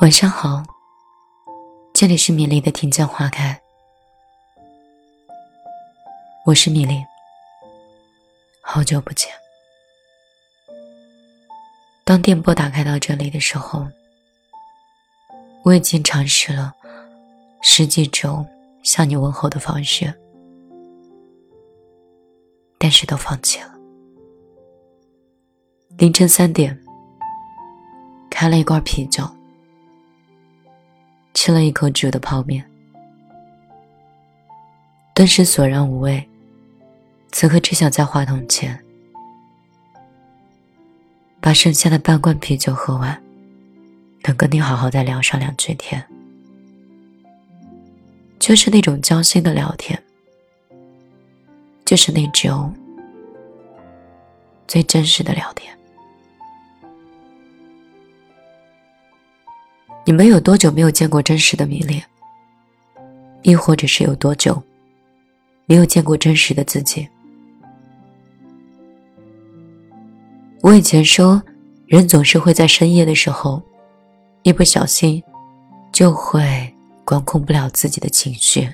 晚上好，这里是米粒的听见花开，我是米粒，好久不见。当电波打开到这里的时候，我已经尝试了十几种向你问候的方式，但是都放弃了。凌晨三点，开了一罐啤酒。吃了一口煮的泡面，顿时索然无味。此刻只想在话筒前把剩下的半罐啤酒喝完，能跟你好好再聊上两句天，就是那种交心的聊天，就是那种最真实的聊天。你们有多久没有见过真实的迷恋？亦或者是有多久没有见过真实的自己？我以前说，人总是会在深夜的时候，一不小心就会管控不了自己的情绪，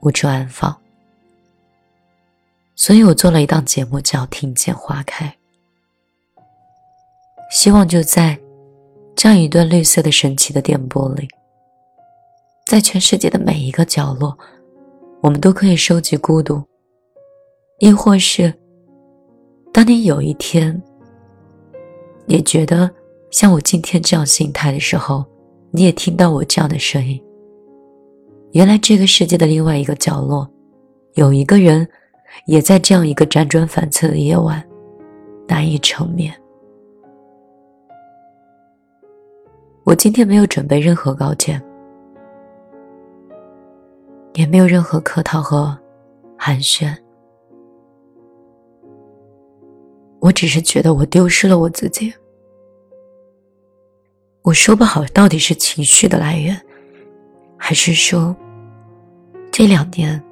无处安放。所以我做了一档节目，叫《听见花开》，希望就在。这样一段绿色的神奇的电波里，在全世界的每一个角落，我们都可以收集孤独。亦或是，当你有一天也觉得像我今天这样心态的时候，你也听到我这样的声音。原来这个世界的另外一个角落，有一个人，也在这样一个辗转反侧的夜晚，难以成眠。我今天没有准备任何稿件，也没有任何客套和寒暄。我只是觉得我丢失了我自己。我说不好到底是情绪的来源，还是说这两年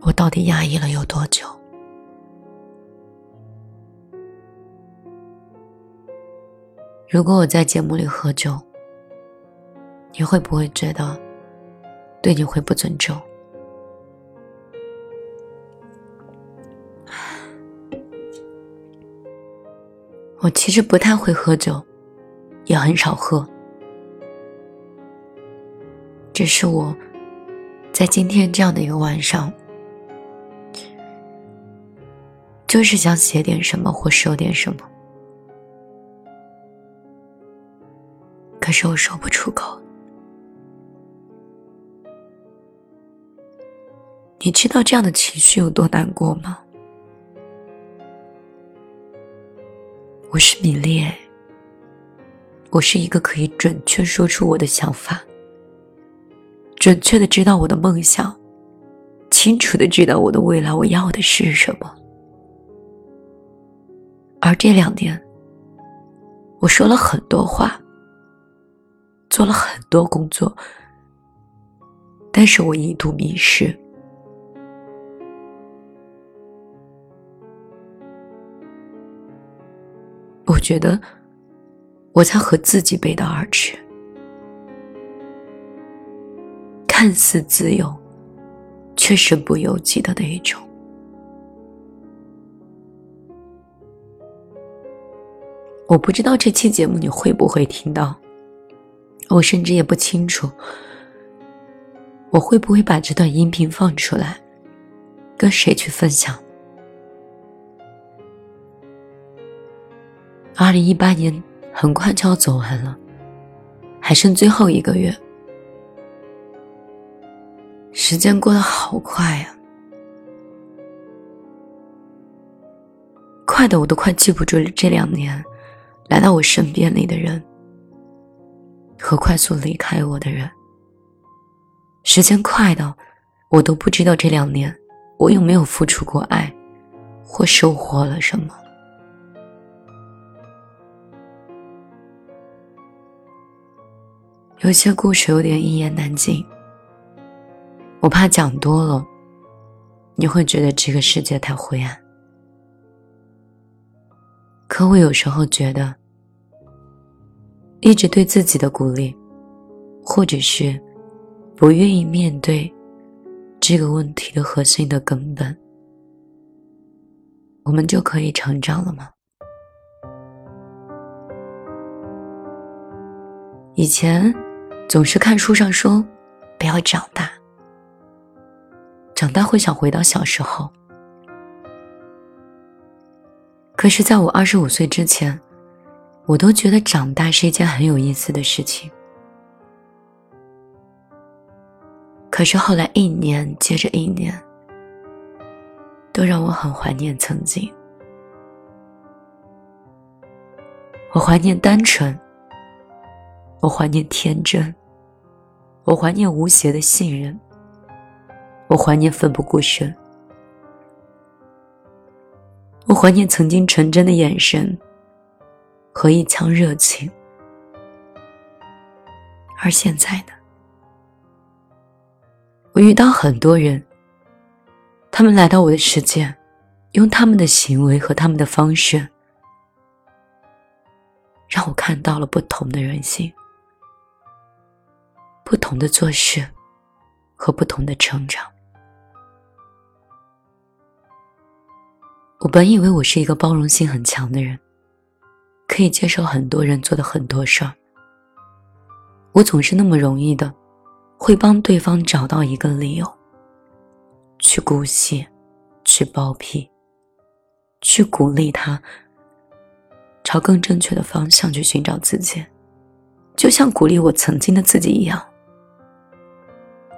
我到底压抑了有多久？如果我在节目里喝酒，你会不会觉得对你会不尊重？我其实不太会喝酒，也很少喝，只是我在今天这样的一个晚上，就是想写点什么或说点什么。可是我说不出口。你知道这样的情绪有多难过吗？我是米粒，我是一个可以准确说出我的想法，准确的知道我的梦想，清楚的知道我的未来我要的是什么。而这两年，我说了很多话。做了很多工作，但是我一度迷失。我觉得我在和自己背道而驰，看似自由，却身不由己的那一种。我不知道这期节目你会不会听到。我甚至也不清楚，我会不会把这段音频放出来，跟谁去分享。二零一八年很快就要走完了，还剩最后一个月，时间过得好快呀，快的我都快记不住这两年来到我身边里的人。和快速离开我的人，时间快到我都不知道这两年我有没有付出过爱，或收获了什么。有些故事有点一言难尽，我怕讲多了，你会觉得这个世界太灰暗。可我有时候觉得。一直对自己的鼓励，或者是不愿意面对这个问题的核心的根本，我们就可以成长了吗？以前总是看书上说不要长大，长大会想回到小时候。可是，在我二十五岁之前，我都觉得长大是一件很有意思的事情。可是后来一年接着一年，都让我很怀念曾经。我怀念单纯。我怀念天真，我怀念无邪的信任，我怀念奋不顾身，我怀念曾经纯真的眼神和一腔热情。而现在呢？我遇到很多人，他们来到我的世界，用他们的行为和他们的方式，让我看到了不同的人性。不同的做事，和不同的成长。我本以为我是一个包容性很强的人，可以接受很多人做的很多事儿。我总是那么容易的，会帮对方找到一个理由，去姑息，去包庇，去鼓励他，朝更正确的方向去寻找自己，就像鼓励我曾经的自己一样。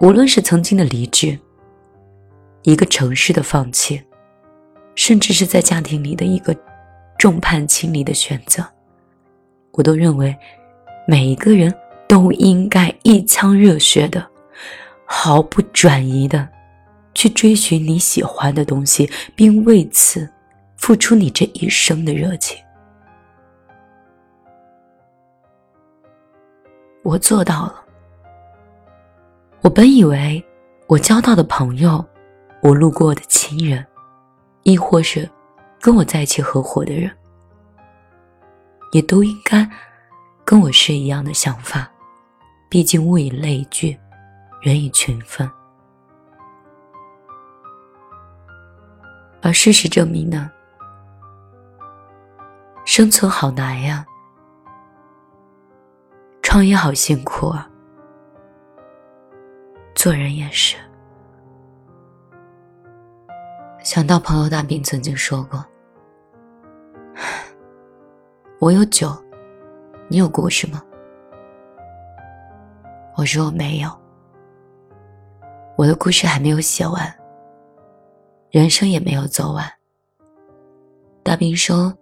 无论是曾经的离职，一个城市的放弃，甚至是在家庭里的一个众叛亲离的选择，我都认为每一个人都应该一腔热血的、毫不转移的去追寻你喜欢的东西，并为此付出你这一生的热情。我做到了。我本以为，我交到的朋友，我路过的亲人，亦或是跟我在一起合伙的人，也都应该跟我是一样的想法。毕竟物以类聚，人以群分。而事实证明呢，生存好难呀，创业好辛苦啊。做人也是。想到朋友大兵曾经说过：“ 我有酒，你有故事吗？”我说我没有，我的故事还没有写完，人生也没有走完。大兵说：“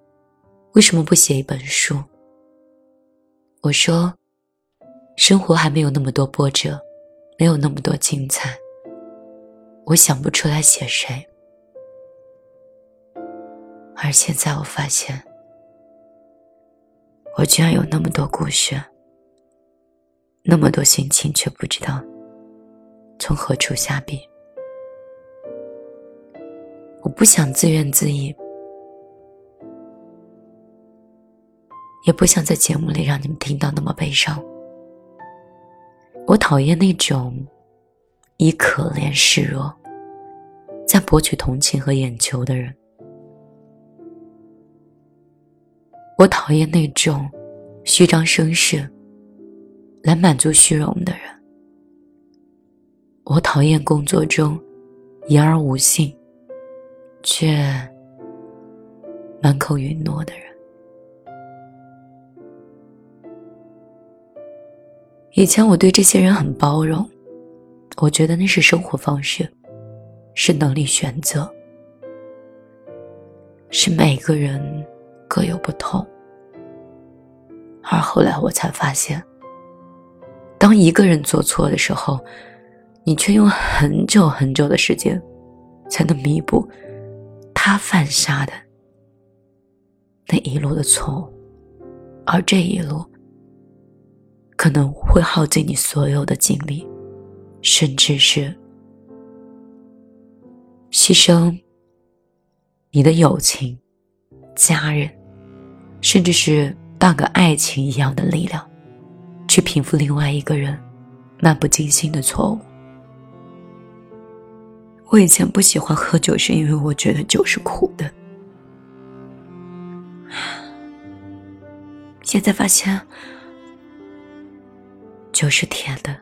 为什么不写一本书？”我说：“生活还没有那么多波折。”没有那么多精彩，我想不出来写谁。而现在我发现，我居然有那么多故事，那么多心情，却不知道从何处下笔。我不想自怨自艾，也不想在节目里让你们听到那么悲伤。我讨厌那种以可怜示弱，在博取同情和眼球的人。我讨厌那种虚张声势来满足虚荣的人。我讨厌工作中言而无信却满口允诺的人。以前我对这些人很包容，我觉得那是生活方式，是能力选择，是每个人各有不同。而后来我才发现，当一个人做错的时候，你却用很久很久的时间才能弥补他犯下的那一路的错误，而这一路。可能会耗尽你所有的精力，甚至是牺牲你的友情、家人，甚至是半个爱情一样的力量。去平复另外一个人漫不经心的错误。我以前不喜欢喝酒，是因为我觉得酒是苦的。现在发现，酒是甜的，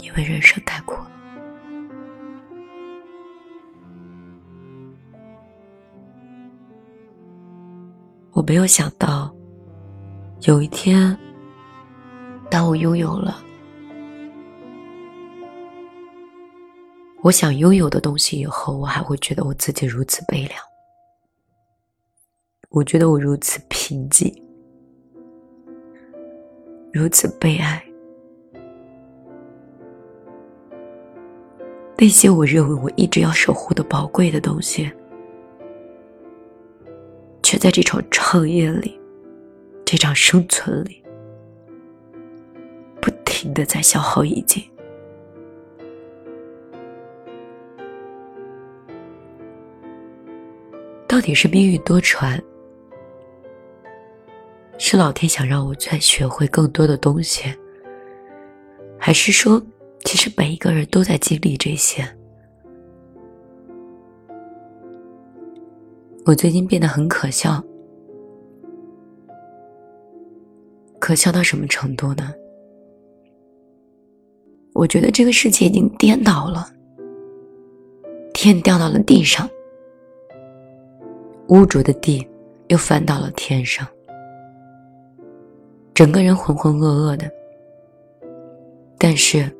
因为人生太苦了我没有想到，有一天，当我拥有了我想拥有的东西以后，我还会觉得我自己如此悲凉。我觉得我如此贫瘠，如此悲哀。那些我认为我一直要守护的宝贵的东西，却在这场创业里、这场生存里，不停的在消耗已经。到底是命运多舛？是老天想让我再学会更多的东西，还是说，其实每一个人都在经历这些？我最近变得很可笑，可笑到什么程度呢？我觉得这个世界已经颠倒了，天掉到了地上，污浊的地又翻到了天上。整个人浑浑噩噩的，但是，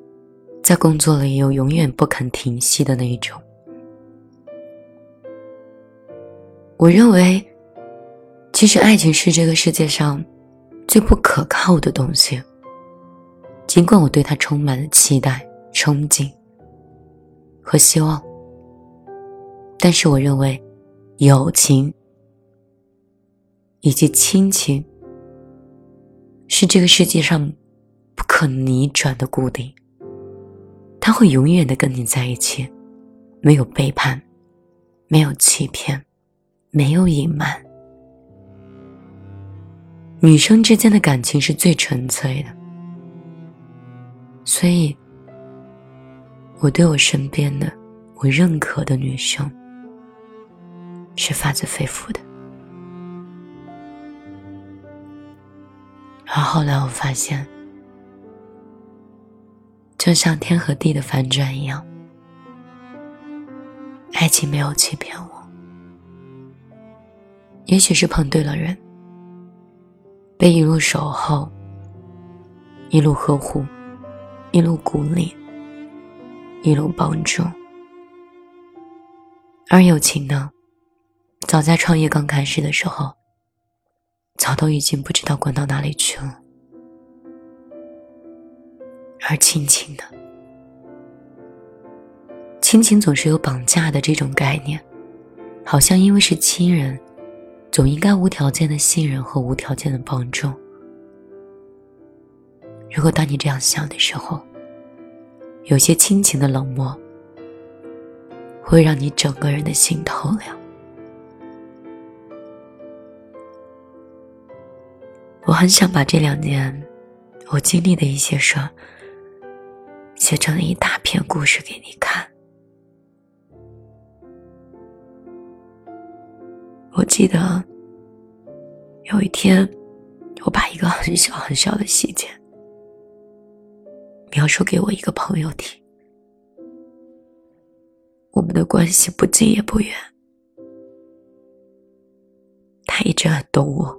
在工作里又永远不肯停息的那一种。我认为，其实爱情是这个世界上最不可靠的东西。尽管我对它充满了期待、憧憬和希望，但是我认为，友情以及亲情。是这个世界上不可逆转的固定，他会永远的跟你在一起，没有背叛，没有欺骗，没有隐瞒。女生之间的感情是最纯粹的，所以，我对我身边的我认可的女生是发自肺腑的。而后来我发现，就像天和地的反转一样，爱情没有欺骗我。也许是碰对了人，被一路守候，一路呵护，一路鼓励，一路帮助。而友情呢，早在创业刚开始的时候。早都已经不知道滚到哪里去了，而亲情呢？亲情总是有绑架的这种概念，好像因为是亲人，总应该无条件的信任和无条件的帮助。如果当你这样想的时候，有些亲情的冷漠，会让你整个人的心透凉。我很想把这两年我经历的一些事儿写成一大篇故事给你看。我记得有一天，我把一个很小很小的细节描述给我一个朋友听，我们的关系不近也不远，他一直很懂我。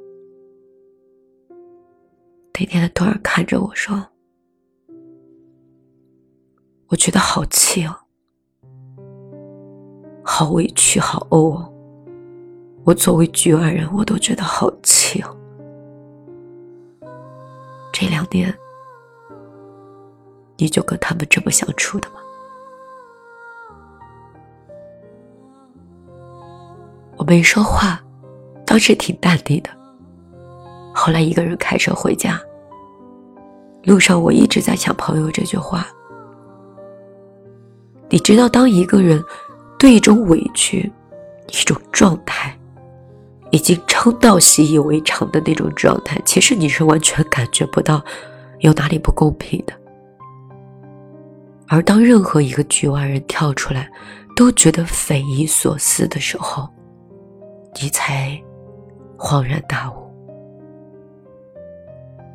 那天，他突然看着我说：“我觉得好气哦，好委屈，好怄哦。我作为局外人，我都觉得好气哦。这两年，你就跟他们这么相处的吗？”我没说话，当时挺淡定的。后来一个人开车回家，路上我一直在想朋友这句话。你知道，当一个人对一种委屈、一种状态、已经撑到习以为常的那种状态，其实你是完全感觉不到有哪里不公平的。而当任何一个局外人跳出来，都觉得匪夷所思的时候，你才恍然大悟。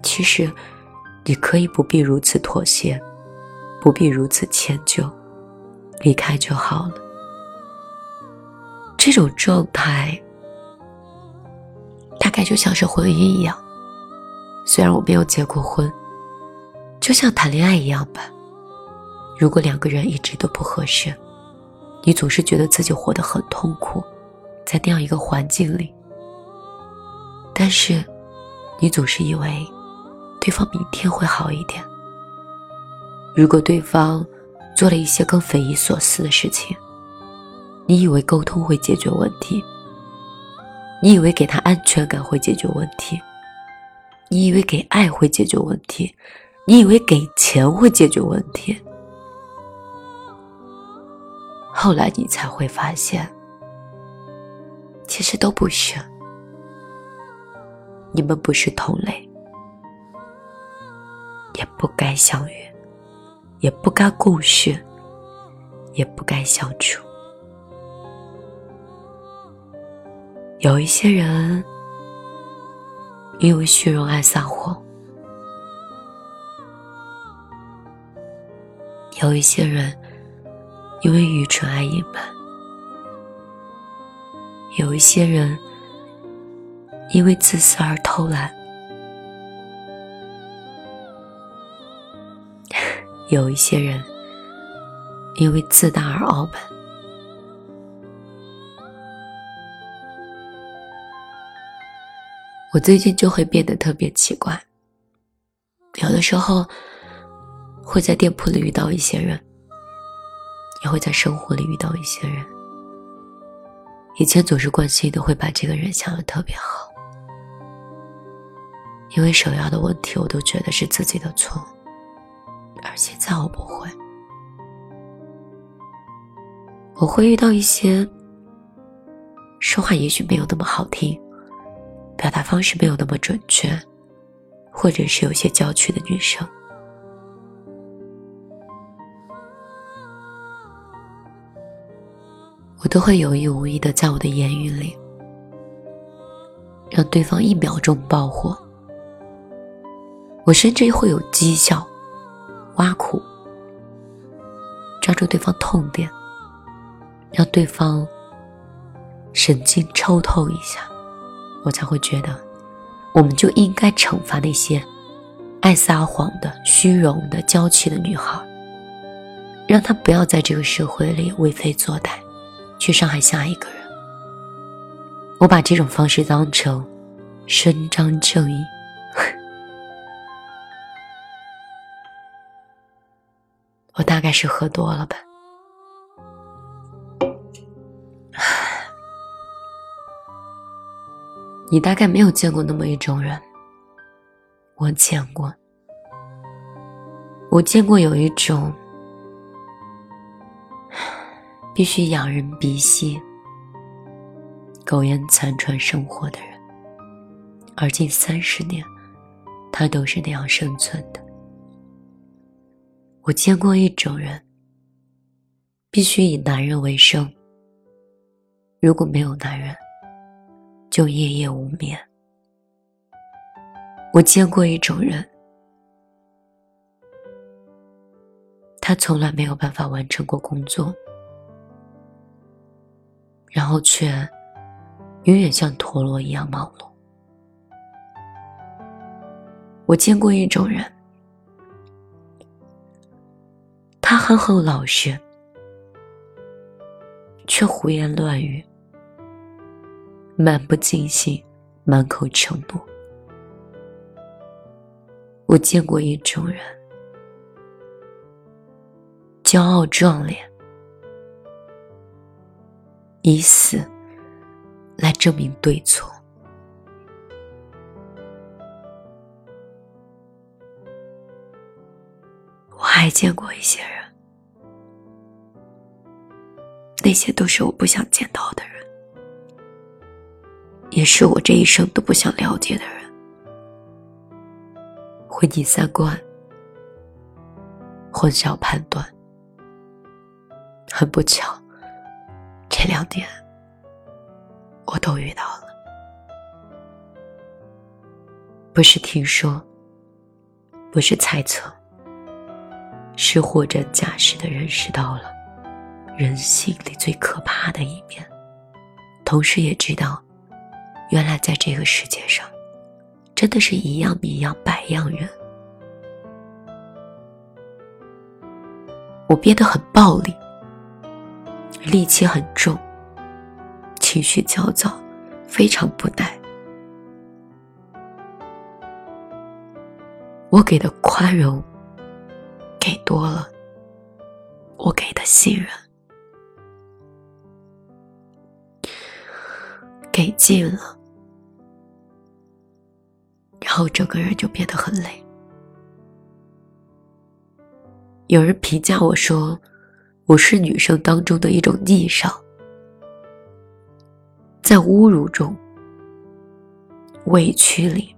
其实，你可以不必如此妥协，不必如此迁就，离开就好了。这种状态，大概就像是婚姻一样。虽然我没有结过婚，就像谈恋爱一样吧。如果两个人一直都不合适，你总是觉得自己活得很痛苦，在那样一个环境里。但是，你总是以为对方明天会好一点。如果对方做了一些更匪夷所思的事情，你以为沟通会解决问题？你以为给他安全感会解决问题？你以为给爱会解决问题？你以为给钱会解决问题？后来你才会发现，其实都不是。你们不是同类，也不该相遇，也不该共事，也不该相处。有一些人因为虚荣爱撒谎，有一些人。因为愚蠢爱隐瞒，有一些人因为自私而偷懒，有一些人因为自大而傲慢。我最近就会变得特别奇怪，有的时候会在店铺里遇到一些人。也会在生活里遇到一些人，以前总是惯性的会把这个人想的特别好，因为首要的问题我都觉得是自己的错，而现在我不会，我会遇到一些说话也许没有那么好听，表达方式没有那么准确，或者是有些娇气的女生。我都会有意无意的在我的言语里，让对方一秒钟爆火。我甚至会有讥笑、挖苦，抓住对方痛点，让对方神经抽痛一下，我才会觉得，我们就应该惩罚那些爱撒谎的、虚荣的、娇气的女孩，让她不要在这个社会里为非作歹。去伤害下一个人，我把这种方式当成伸张正义。我大概是喝多了吧。你大概没有见过那么一种人，我见过。我见过有一种。必须仰人鼻息、苟延残喘生活的人，而近三十年，他都是那样生存的。我见过一种人，必须以男人为生，如果没有男人，就夜夜无眠。我见过一种人，他从来没有办法完成过工作。然后却永远像陀螺一样忙碌。我见过一种人，他憨厚老实，却胡言乱语，漫不经心，满口承诺。我见过一种人，骄傲壮烈。以死来证明对错。我还见过一些人，那些都是我不想见到的人，也是我这一生都不想了解的人。毁你三观，混淆判断。很不巧，这两点我都遇到了。不是听说，不是猜测，是货真价实的认识到了人性里最可怕的一面，同时也知道，原来在这个世界上。真的是一样米养百样人。我变得很暴力，戾气很重，情绪焦躁，非常不耐。我给的宽容给多了，我给的信任给尽了。后整个人就变得很累。有人评价我说：“我是女生当中的一种逆商，在侮辱中、委屈里，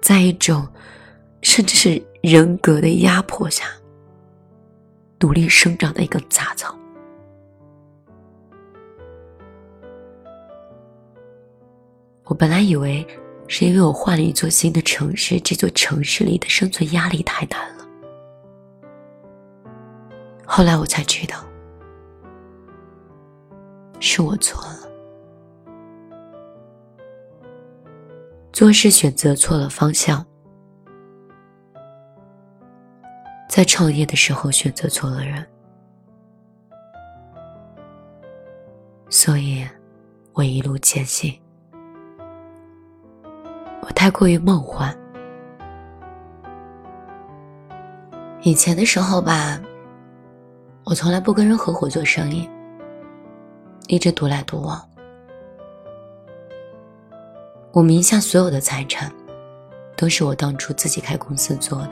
在一种甚至是人格的压迫下，努力生长的一根杂草。”我本来以为是因为我换了一座新的城市，这座城市里的生存压力太难了。后来我才知道，是我错了，做事选择错了方向，在创业的时候选择错了人，所以我一路艰我。太过于梦幻。以前的时候吧，我从来不跟人合伙做生意，一直独来独往。我名下所有的财产，都是我当初自己开公司做的，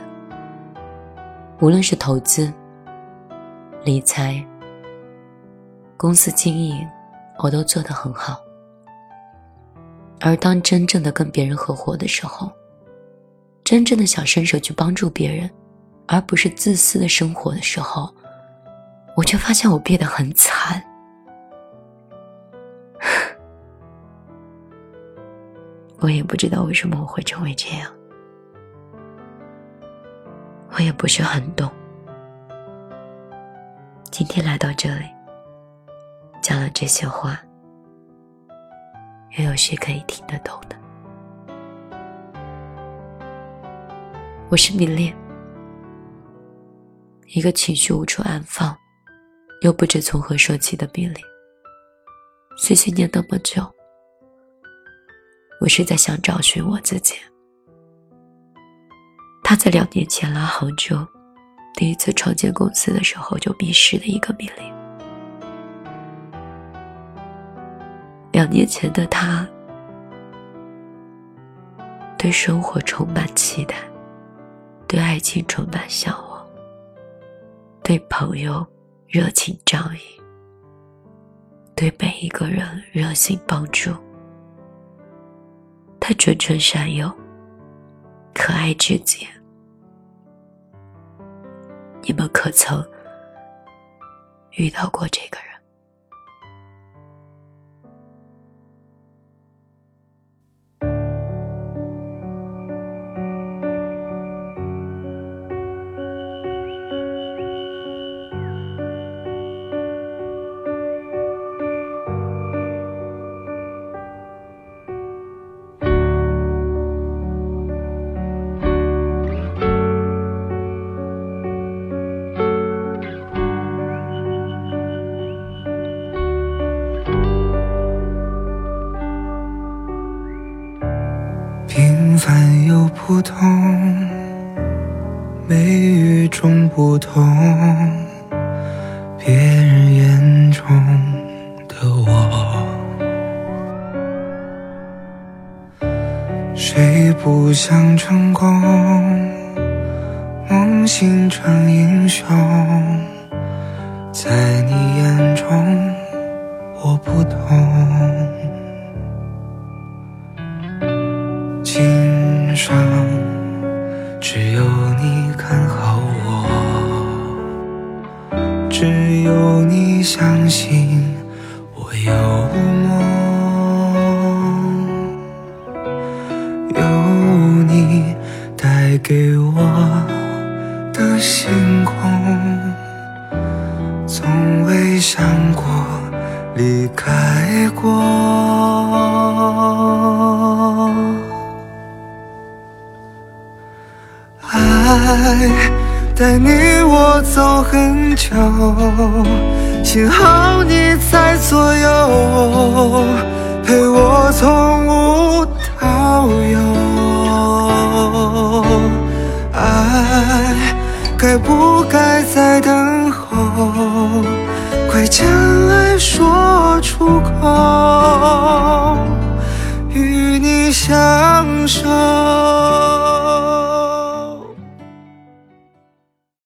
无论是投资、理财、公司经营，我都做得很好。而当真正的跟别人合伙的时候，真正的想伸手去帮助别人，而不是自私的生活的时候，我却发现我变得很惨。我也不知道为什么我会成为这样，我也不是很懂。今天来到这里，讲了这些话。又有谁可以听得懂的？我是米恋，一个情绪无处安放，又不知从何说起的米恋。碎碎念那么久，我是在想找寻我自己。他在两年前来杭州，第一次创建公司的时候就迷失的一个米恋。两年前的他，对生活充满期待，对爱情充满向往，对朋友热情仗义，对每一个人热心帮助。他纯纯善友，可爱至极。你们可曾遇到过这个人？凡又普通，没与众不同，别人眼中的我，谁不想成功，梦醒成英雄？在你眼中我不懂，信我有梦，有你带给我的星空。从未想过离开过，爱带你我走很久，幸好你在左右，陪我从无到有。爱该不该再等候？快将爱说出口，与你相。